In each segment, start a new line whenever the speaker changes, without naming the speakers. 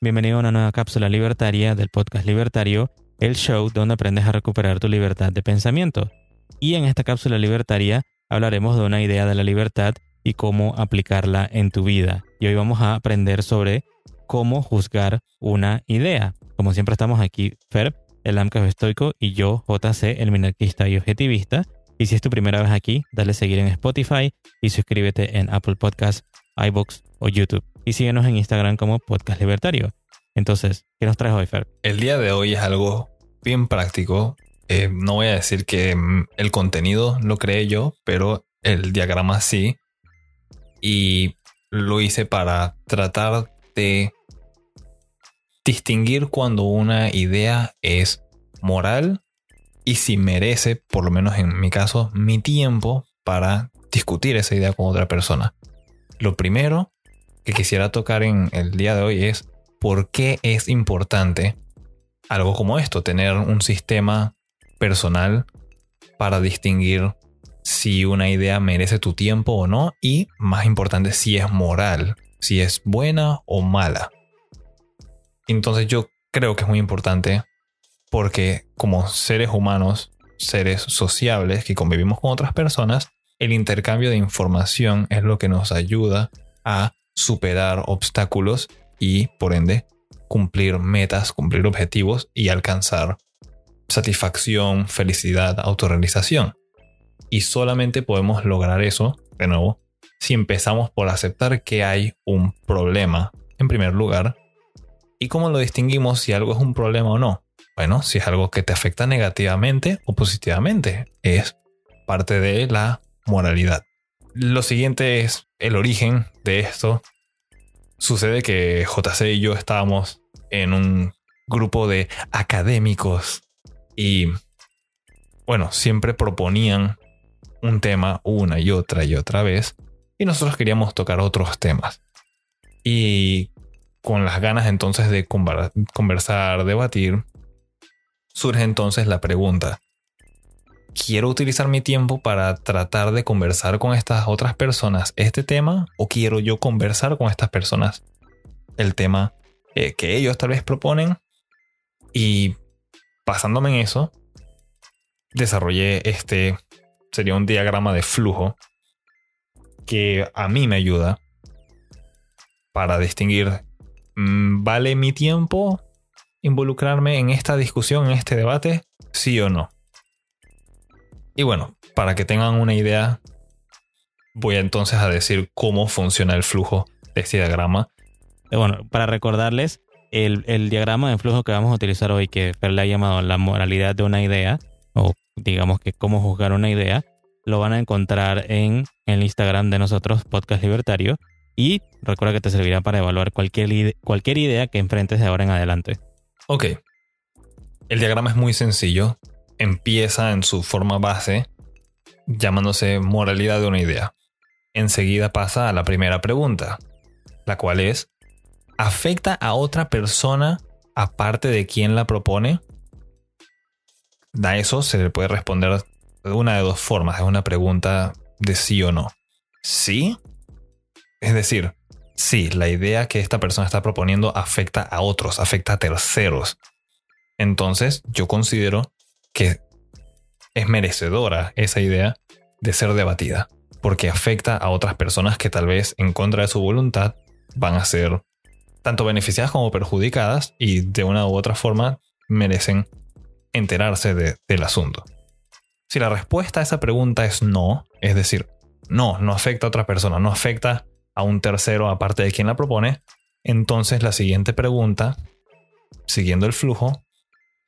Bienvenido a una nueva cápsula libertaria del podcast Libertario, el show donde aprendes a recuperar tu libertad de pensamiento. Y en esta cápsula libertaria hablaremos de una idea de la libertad y cómo aplicarla en tu vida. Y hoy vamos a aprender sobre cómo juzgar una idea. Como siempre estamos aquí, Fer, el AMCAF estoico, y yo, JC, el minarquista y objetivista. Y si es tu primera vez aquí, dale seguir en Spotify y suscríbete en Apple Podcasts, iBooks o YouTube y síguenos en Instagram como Podcast Libertario. Entonces, ¿qué nos traes hoy, Fer?
El día de hoy es algo bien práctico. Eh, no voy a decir que mm, el contenido lo creé yo, pero el diagrama sí. Y lo hice para tratar de distinguir cuando una idea es moral y si merece, por lo menos en mi caso, mi tiempo para discutir esa idea con otra persona. Lo primero que quisiera tocar en el día de hoy es por qué es importante algo como esto, tener un sistema personal para distinguir si una idea merece tu tiempo o no y más importante si es moral, si es buena o mala. Entonces yo creo que es muy importante porque como seres humanos, seres sociables que convivimos con otras personas, el intercambio de información es lo que nos ayuda a superar obstáculos y, por ende, cumplir metas, cumplir objetivos y alcanzar satisfacción, felicidad, autorrealización. Y solamente podemos lograr eso, de nuevo, si empezamos por aceptar que hay un problema, en primer lugar. ¿Y cómo lo distinguimos si algo es un problema o no? Bueno, si es algo que te afecta negativamente o positivamente, es parte de la moralidad. Lo siguiente es el origen de esto. Sucede que JC y yo estábamos en un grupo de académicos y, bueno, siempre proponían un tema una y otra y otra vez y nosotros queríamos tocar otros temas. Y con las ganas entonces de conversar, debatir, surge entonces la pregunta, quiero utilizar mi tiempo para tratar de conversar con estas otras personas este tema o quiero yo conversar con estas personas el tema eh, que ellos tal vez proponen. Y basándome en eso desarrollé este sería un diagrama de flujo que a mí me ayuda para distinguir mm, vale mi tiempo involucrarme en esta discusión en este debate sí o no y bueno, para que tengan una idea, voy entonces a decir cómo funciona el flujo de este diagrama.
Eh, bueno, para recordarles, el, diagrama de flujo que vamos a utilizar hoy, que Fer ha llamado la moralidad de una idea, o digamos que cómo juzgar una idea, lo van a encontrar en el Instagram de nosotros, Podcast Libertario. Y recuerda que te servirá para evaluar cualquier, cualquier idea que enfrentes de ahora en adelante.
Ok. El diagrama es muy sencillo empieza en su forma base llamándose moralidad de una idea. Enseguida pasa a la primera pregunta, la cual es, ¿afecta a otra persona aparte de quien la propone? A eso se le puede responder de una de dos formas, es una pregunta de sí o no. ¿Sí? Es decir, sí, la idea que esta persona está proponiendo afecta a otros, afecta a terceros. Entonces, yo considero que es merecedora esa idea de ser debatida, porque afecta a otras personas que tal vez en contra de su voluntad van a ser tanto beneficiadas como perjudicadas y de una u otra forma merecen enterarse del asunto. Si la respuesta a esa pregunta es no, es decir, no, no afecta a otra persona, no afecta a un tercero aparte de quien la propone, entonces la siguiente pregunta, siguiendo el flujo,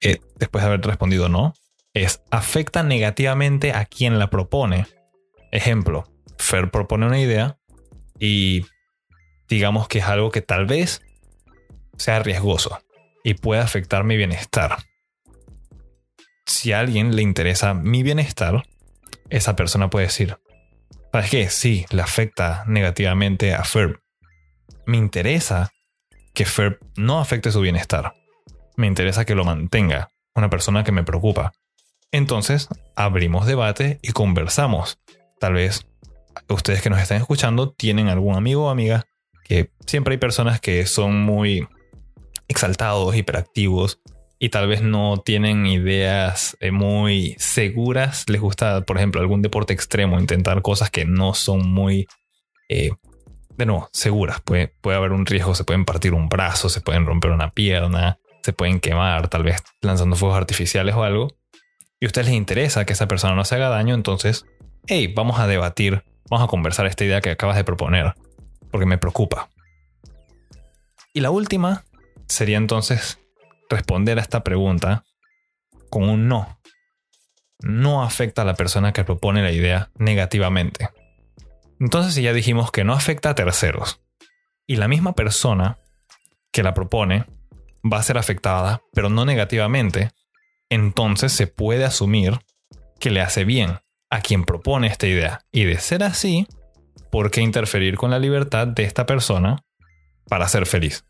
eh, después de haber respondido no, es afecta negativamente a quien la propone. Ejemplo, Fer propone una idea y digamos que es algo que tal vez sea riesgoso y pueda afectar mi bienestar. Si a alguien le interesa mi bienestar, esa persona puede decir, ¿sabes qué? Sí, le afecta negativamente a Fer. Me interesa que Fer no afecte su bienestar me interesa que lo mantenga, una persona que me preocupa. Entonces, abrimos debate y conversamos. Tal vez ustedes que nos están escuchando tienen algún amigo o amiga que siempre hay personas que son muy exaltados, hiperactivos y tal vez no tienen ideas eh, muy seguras. Les gusta, por ejemplo, algún deporte extremo, intentar cosas que no son muy, eh, de seguras. Puede, puede haber un riesgo, se pueden partir un brazo, se pueden romper una pierna, se pueden quemar, tal vez lanzando fuegos artificiales o algo. Y a ustedes les interesa que esa persona no se haga daño, entonces, hey, vamos a debatir, vamos a conversar esta idea que acabas de proponer, porque me preocupa. Y la última sería entonces responder a esta pregunta con un no. No afecta a la persona que propone la idea negativamente. Entonces, si ya dijimos que no afecta a terceros, y la misma persona que la propone va a ser afectada, pero no negativamente, entonces se puede asumir que le hace bien a quien propone esta idea. Y de ser así, ¿por qué interferir con la libertad de esta persona para ser feliz?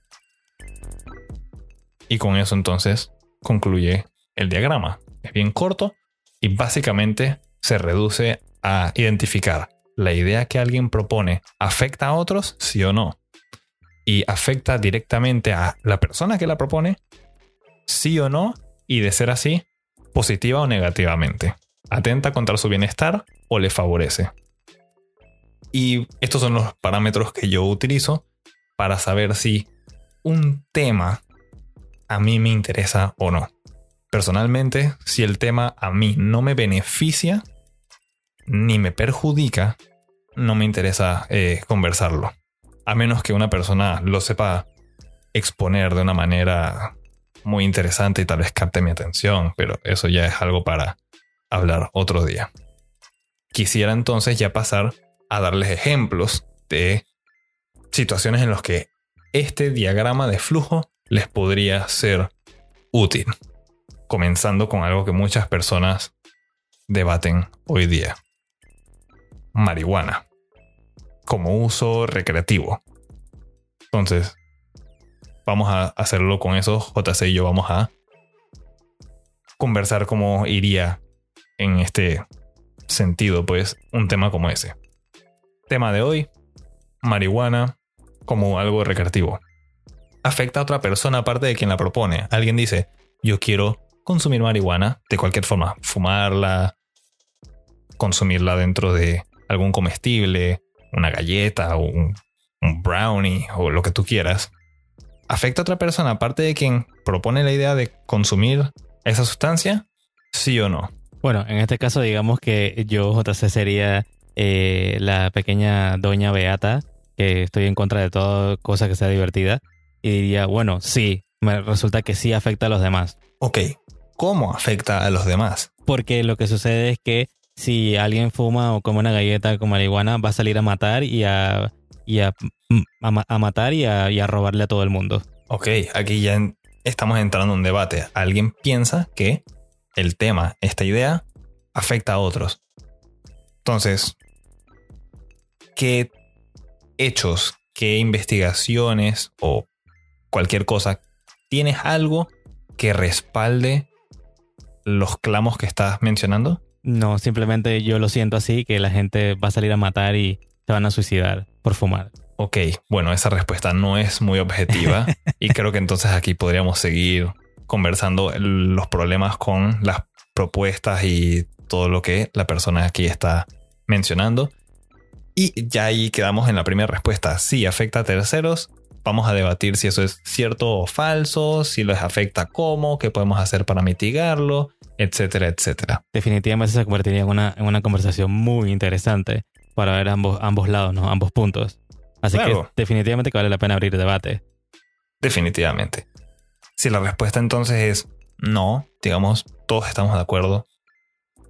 Y con eso entonces concluye el diagrama. Es bien corto y básicamente se reduce a identificar la idea que alguien propone afecta a otros, sí o no. Y afecta directamente a la persona que la propone, sí o no. Y de ser así, positiva o negativamente. Atenta contra su bienestar o le favorece. Y estos son los parámetros que yo utilizo para saber si un tema a mí me interesa o no. Personalmente, si el tema a mí no me beneficia ni me perjudica, no me interesa eh, conversarlo. A menos que una persona lo sepa exponer de una manera muy interesante y tal vez capte mi atención, pero eso ya es algo para hablar otro día. Quisiera entonces ya pasar a darles ejemplos de situaciones en las que este diagrama de flujo les podría ser útil. Comenzando con algo que muchas personas debaten hoy día. Marihuana. Como uso recreativo. Entonces, vamos a hacerlo con eso. JC y yo vamos a conversar cómo iría en este sentido, pues, un tema como ese. Tema de hoy, marihuana como algo recreativo afecta a otra persona aparte de quien la propone. Alguien dice, yo quiero consumir marihuana de cualquier forma, fumarla, consumirla dentro de algún comestible, una galleta o un, brownie o lo que tú quieras. ¿Afecta a otra persona aparte de quien propone la idea de consumir esa sustancia? ¿Sí o no?
Bueno, en este caso digamos que yo, JC, sería eh, la pequeña doña Beata, que estoy en contra de toda cosa que sea divertida y diría, bueno, sí, me resulta que sí afecta a los demás.
Ok, ¿cómo afecta a los demás?
Porque lo que sucede es que si alguien fuma o come una galleta con marihuana, va a salir a matar y a, y a, a, matar y a, y a, robarle a todo el mundo.
Ok, aquí ya estamos entrando en un debate. Alguien piensa que el tema, esta idea, afecta a otros. Entonces, ¿qué hechos, qué investigaciones o cualquier cosa, ¿tienes algo que respalde los clamos que estás mencionando?
No, simplemente yo lo siento así, que la gente va a salir a matar y se van a suicidar por fumar.
Ok, bueno, esa respuesta no es muy objetiva y creo que entonces aquí podríamos seguir conversando los problemas con las propuestas y todo lo que la persona aquí está mencionando. Y ya ahí quedamos en la primera respuesta. Sí, afecta a terceros vamos a debatir si eso es cierto o falso, si les afecta cómo, qué podemos hacer para mitigarlo, etcétera, etcétera.
Definitivamente se convertiría en una, en una conversación muy interesante para ver ambos, ambos lados, ¿no? ambos puntos. Así que definitivamente que vale la pena abrir debate.
Definitivamente. Si la respuesta entonces es no, digamos, todos estamos de acuerdo.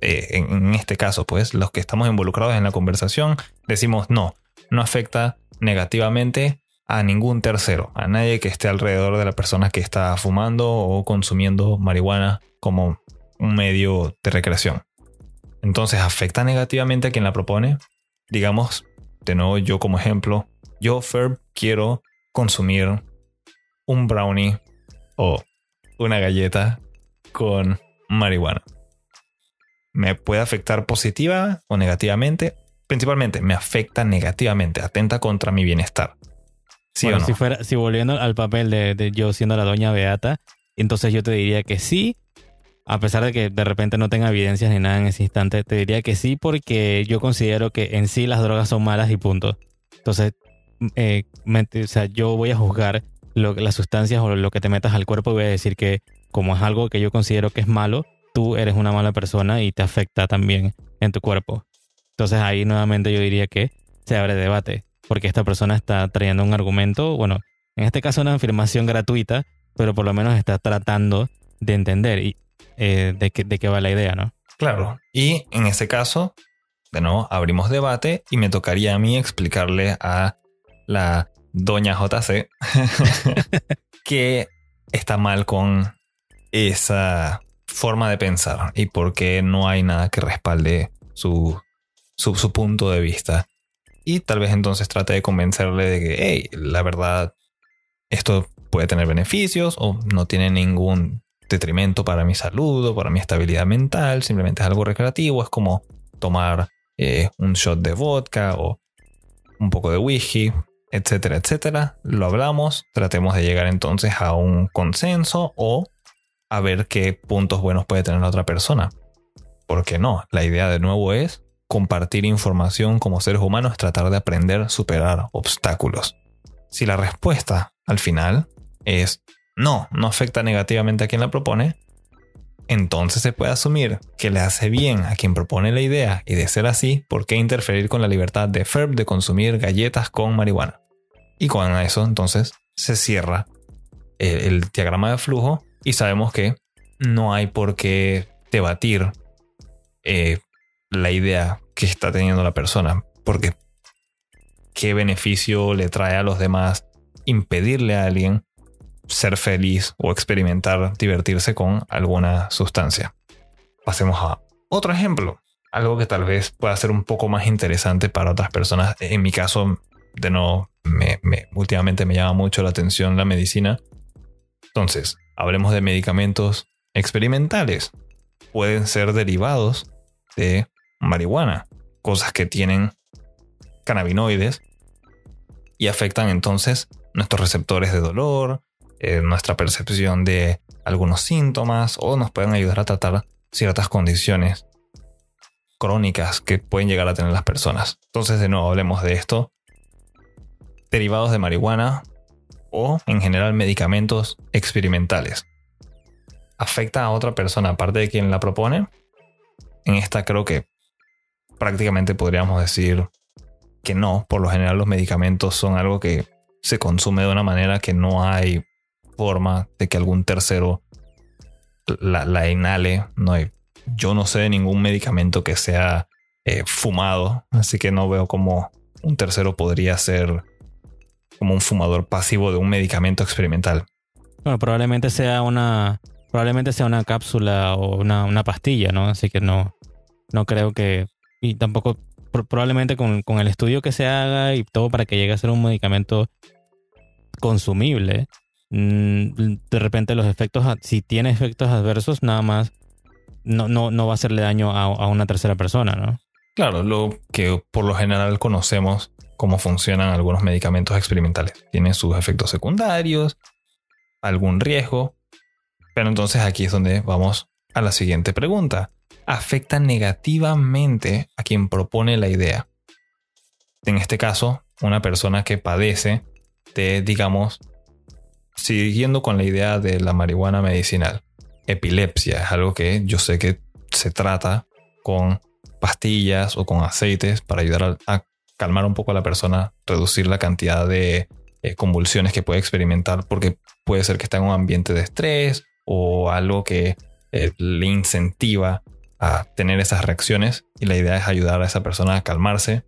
Eh, en, en este caso, pues, los que estamos involucrados en la conversación decimos no, no afecta negativamente a ningún tercero, a nadie que esté alrededor de la persona que está fumando o consumiendo marihuana como un medio de recreación. Entonces, ¿afecta negativamente a quien la propone? Digamos, de nuevo yo como ejemplo, yo, Ferb, quiero consumir un brownie o una galleta con marihuana. ¿Me puede afectar positiva o negativamente? Principalmente, me afecta negativamente, atenta contra mi bienestar. ¿Sí
Bueno,
o no?
si, fuera, si volviendo al papel de, de yo siendo la doña Beata, entonces yo te diría que sí, a pesar de que de repente no tenga evidencias ni nada en ese instante, te diría que sí porque yo considero que en sí las drogas son malas y punto. Entonces, eh, o sea, yo voy a juzgar lo, las sustancias o lo que te metas al cuerpo y voy a decir que como es algo que yo considero que es malo, tú eres una mala persona y te afecta también en tu cuerpo. Entonces ahí nuevamente yo diría que se abre debate, porque esta persona está trayendo un argumento, bueno, en este caso una afirmación gratuita, pero por lo menos está tratando de entender y, eh, de, qué, de qué va la idea, ¿no?
Claro. Y en ese caso, de nuevo, abrimos debate y me tocaría a mí explicarle a la doña JC que está mal con esa forma de pensar y por qué no hay nada que respalde su, su, su punto de vista. Y tal vez entonces trate de convencerle de que, hey, la verdad, esto puede tener beneficios o no tiene ningún detrimento para mi salud o para mi estabilidad mental, simplemente es algo recreativo, es como tomar eh, un shot de vodka o un poco de whisky, etcétera, etcétera. Lo hablamos, tratemos de llegar entonces a un consenso o a ver qué puntos buenos puede tener la otra persona. Porque no, la idea de nuevo es compartir información como seres humanos, tratar de aprender, superar obstáculos. Si la respuesta al final es no, no afecta negativamente a quien la propone, entonces se puede asumir que le hace bien a quien propone la idea y de ser así, ¿por qué interferir con la libertad de Ferb de consumir galletas con marihuana? Y con eso entonces se cierra el, el diagrama de flujo y sabemos que no hay por qué debatir eh, la idea que está teniendo la persona, porque qué beneficio le trae a los demás impedirle a alguien ser feliz o experimentar divertirse con alguna sustancia. Pasemos a otro ejemplo, algo que tal vez pueda ser un poco más interesante para otras personas. En mi caso, de no, me, me- últimamente me llama mucho la atención la medicina. Entonces, hablemos de medicamentos experimentales. Pueden ser derivados de marihuana, cosas que tienen cannabinoides y afectan entonces nuestros receptores de dolor, eh, nuestra percepción de algunos síntomas o nos pueden ayudar a tratar ciertas condiciones crónicas que pueden llegar a tener las personas. Entonces, de nuevo, hablemos de esto. Derivados de marihuana o, en general, medicamentos experimentales. ¿Afecta a otra persona aparte de quien la propone? En esta creo que prácticamente podríamos decir que no. Por lo general los medicamentos son algo que se consume de una manera que no hay forma de que algún tercero la, inhale. No yo no sé de ningún medicamento que sea eh, fumado, así que no veo cómo un tercero podría ser como un fumador pasivo de un medicamento experimental.
Bueno, probablemente sea una, probablemente sea una cápsula o una, una pastilla, ¿no? Así que no, no creo que, y tampoco, pro- probablemente con, con el estudio que se haga y todo para que llegue a ser un medicamento consumible, mm, de repente los efectos, si tiene efectos adversos, nada más no, no, no va a hacerle daño a, a una tercera persona, ¿no?
Claro, lo que por lo general conocemos cómo funcionan algunos medicamentos experimentales. Tienen sus efectos secundarios, algún riesgo. Pero entonces aquí es donde vamos a la siguiente pregunta. ¿Afecta negativamente a quien propone la idea? En este caso, una persona que padece de, digamos, siguiendo con la idea de la marihuana medicinal, epilepsia es algo que yo sé que se trata con pastillas o con aceites para ayudar a, calmar un poco a la persona, reducir la cantidad de eh, convulsiones que puede experimentar porque puede ser que está en un ambiente de estrés o algo que eh, le incentiva a tener esas reacciones y la idea es ayudar a esa persona a calmarse,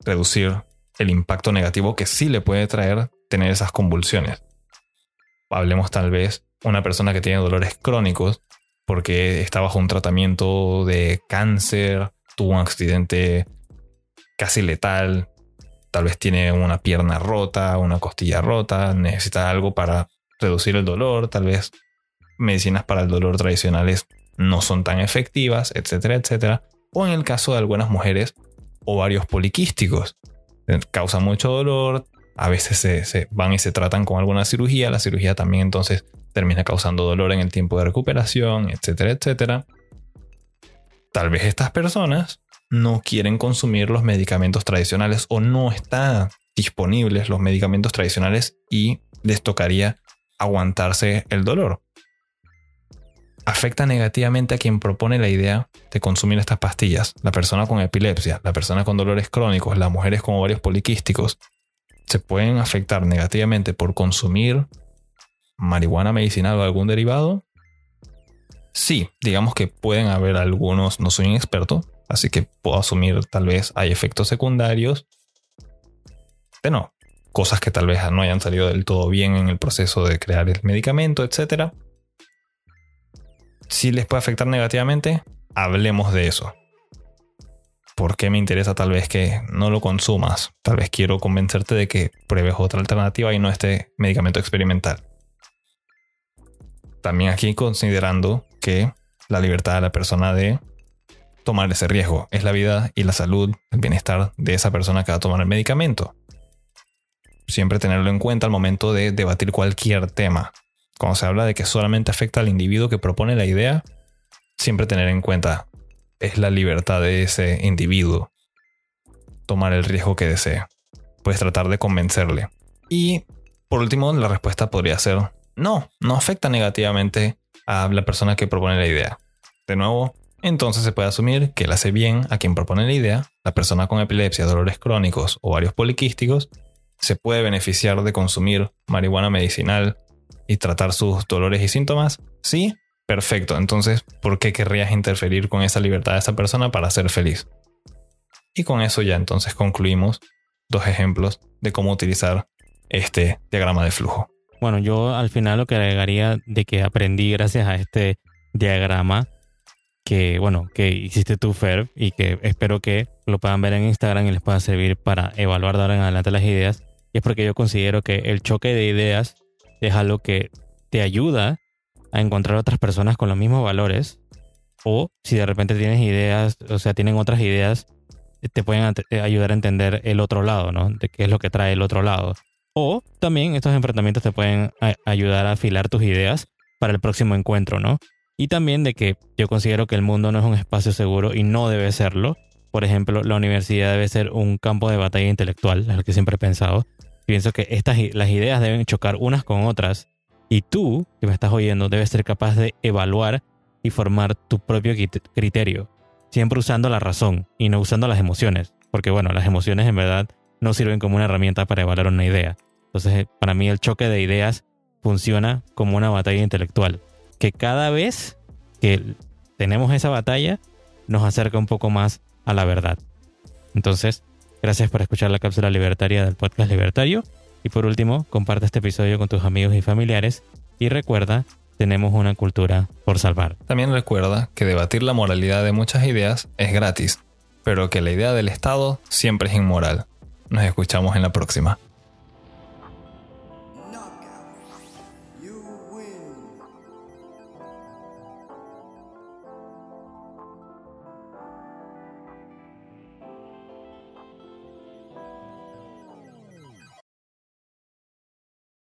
reducir el impacto negativo que sí le puede traer tener esas convulsiones. Hablemos tal vez una persona que tiene dolores crónicos porque está bajo un tratamiento de cáncer, tuvo un accidente casi letal, tal vez tiene una pierna rota, una costilla rota, necesita algo para reducir el dolor, tal vez medicinas para el dolor tradicionales no son tan efectivas, etcétera, etcétera. O en el caso de algunas mujeres, ovarios poliquísticos. Eh, Causa mucho dolor, a veces se, van y se tratan con alguna cirugía, la cirugía también entonces termina causando dolor en el tiempo de recuperación, etcétera, etcétera. Tal vez estas personas no quieren consumir los medicamentos tradicionales o no están disponibles los medicamentos tradicionales y les tocaría aguantarse el dolor. Afecta negativamente a quien propone la idea de consumir estas pastillas, la persona con epilepsia, la persona con dolores crónicos, las mujeres con ovarios poliquísticos, se pueden afectar negativamente por consumir marihuana medicinal o algún derivado? Sí, digamos que pueden haber algunos, no soy un experto, así que puedo asumir tal vez hay efectos secundarios. De no, cosas que tal vez no hayan salido del todo bien en el proceso de crear el medicamento, etc. Si les puede afectar negativamente, hablemos de eso. ¿Por qué me interesa tal vez que no lo consumas? Tal vez quiero convencerte de que pruebes otra alternativa y no este medicamento experimental. También aquí considerando que la libertad de la persona de tomar ese riesgo es la vida y la salud, el bienestar de esa persona que va a tomar el medicamento. Siempre tenerlo en cuenta al momento de debatir cualquier tema. Cuando se habla de que solamente afecta al individuo que propone la idea, siempre tener en cuenta es la libertad de ese individuo tomar el riesgo que desee. Puedes tratar de convencerle. Y por último, la respuesta podría ser no, no afecta negativamente a la persona que propone la idea. De nuevo, entonces se puede asumir que le hace bien a quien propone la idea, la persona con epilepsia, dolores crónicos o varios poliquísticos, se puede beneficiar de consumir marihuana medicinal y tratar sus dolores y síntomas. Sí, perfecto. Entonces, ¿por qué querrías interferir con esa libertad de esa persona para ser feliz? Y con eso ya entonces concluimos dos ejemplos de cómo utilizar este diagrama de flujo.
Bueno, yo al final lo que agregaría de que aprendí gracias a este diagrama que, bueno, que hiciste tú, Fer, y que espero que lo puedan ver en Instagram y les pueda servir para evaluar de ahora en adelante las ideas. Y es porque yo considero que el choque de ideas es algo que te ayuda a encontrar otras personas con los mismos valores. O si de repente tienes ideas, o sea, tienen otras ideas, te pueden ayudar a entender el otro lado, ¿no? De qué es lo que trae el otro lado. O también estos enfrentamientos te pueden ayudar a afilar tus ideas para el próximo encuentro, ¿no? Y también de que yo considero que el mundo no es un espacio seguro y no debe serlo. Por ejemplo, la universidad debe ser un campo de batalla intelectual, es lo que siempre he pensado. Pienso que estas, las ideas deben chocar unas con otras y tú, que me estás oyendo, debes ser capaz de evaluar y formar tu propio criterio, siempre usando la razón y no usando las emociones, porque bueno, las emociones en verdad no sirven como una herramienta para evaluar una idea. Entonces, eh, para mí el choque de ideas funciona como una batalla intelectual, que cada vez que tenemos esa batalla nos acerca un poco más a la verdad. Entonces, gracias por escuchar la cápsula libertaria del podcast libertario y por último, comparte este episodio con tus amigos y familiares y recuerda, tenemos una cultura por salvar.
También recuerda que debatir la moralidad de muchas ideas es gratis, pero que la idea del Estado siempre es inmoral. Nos escuchamos en la próxima.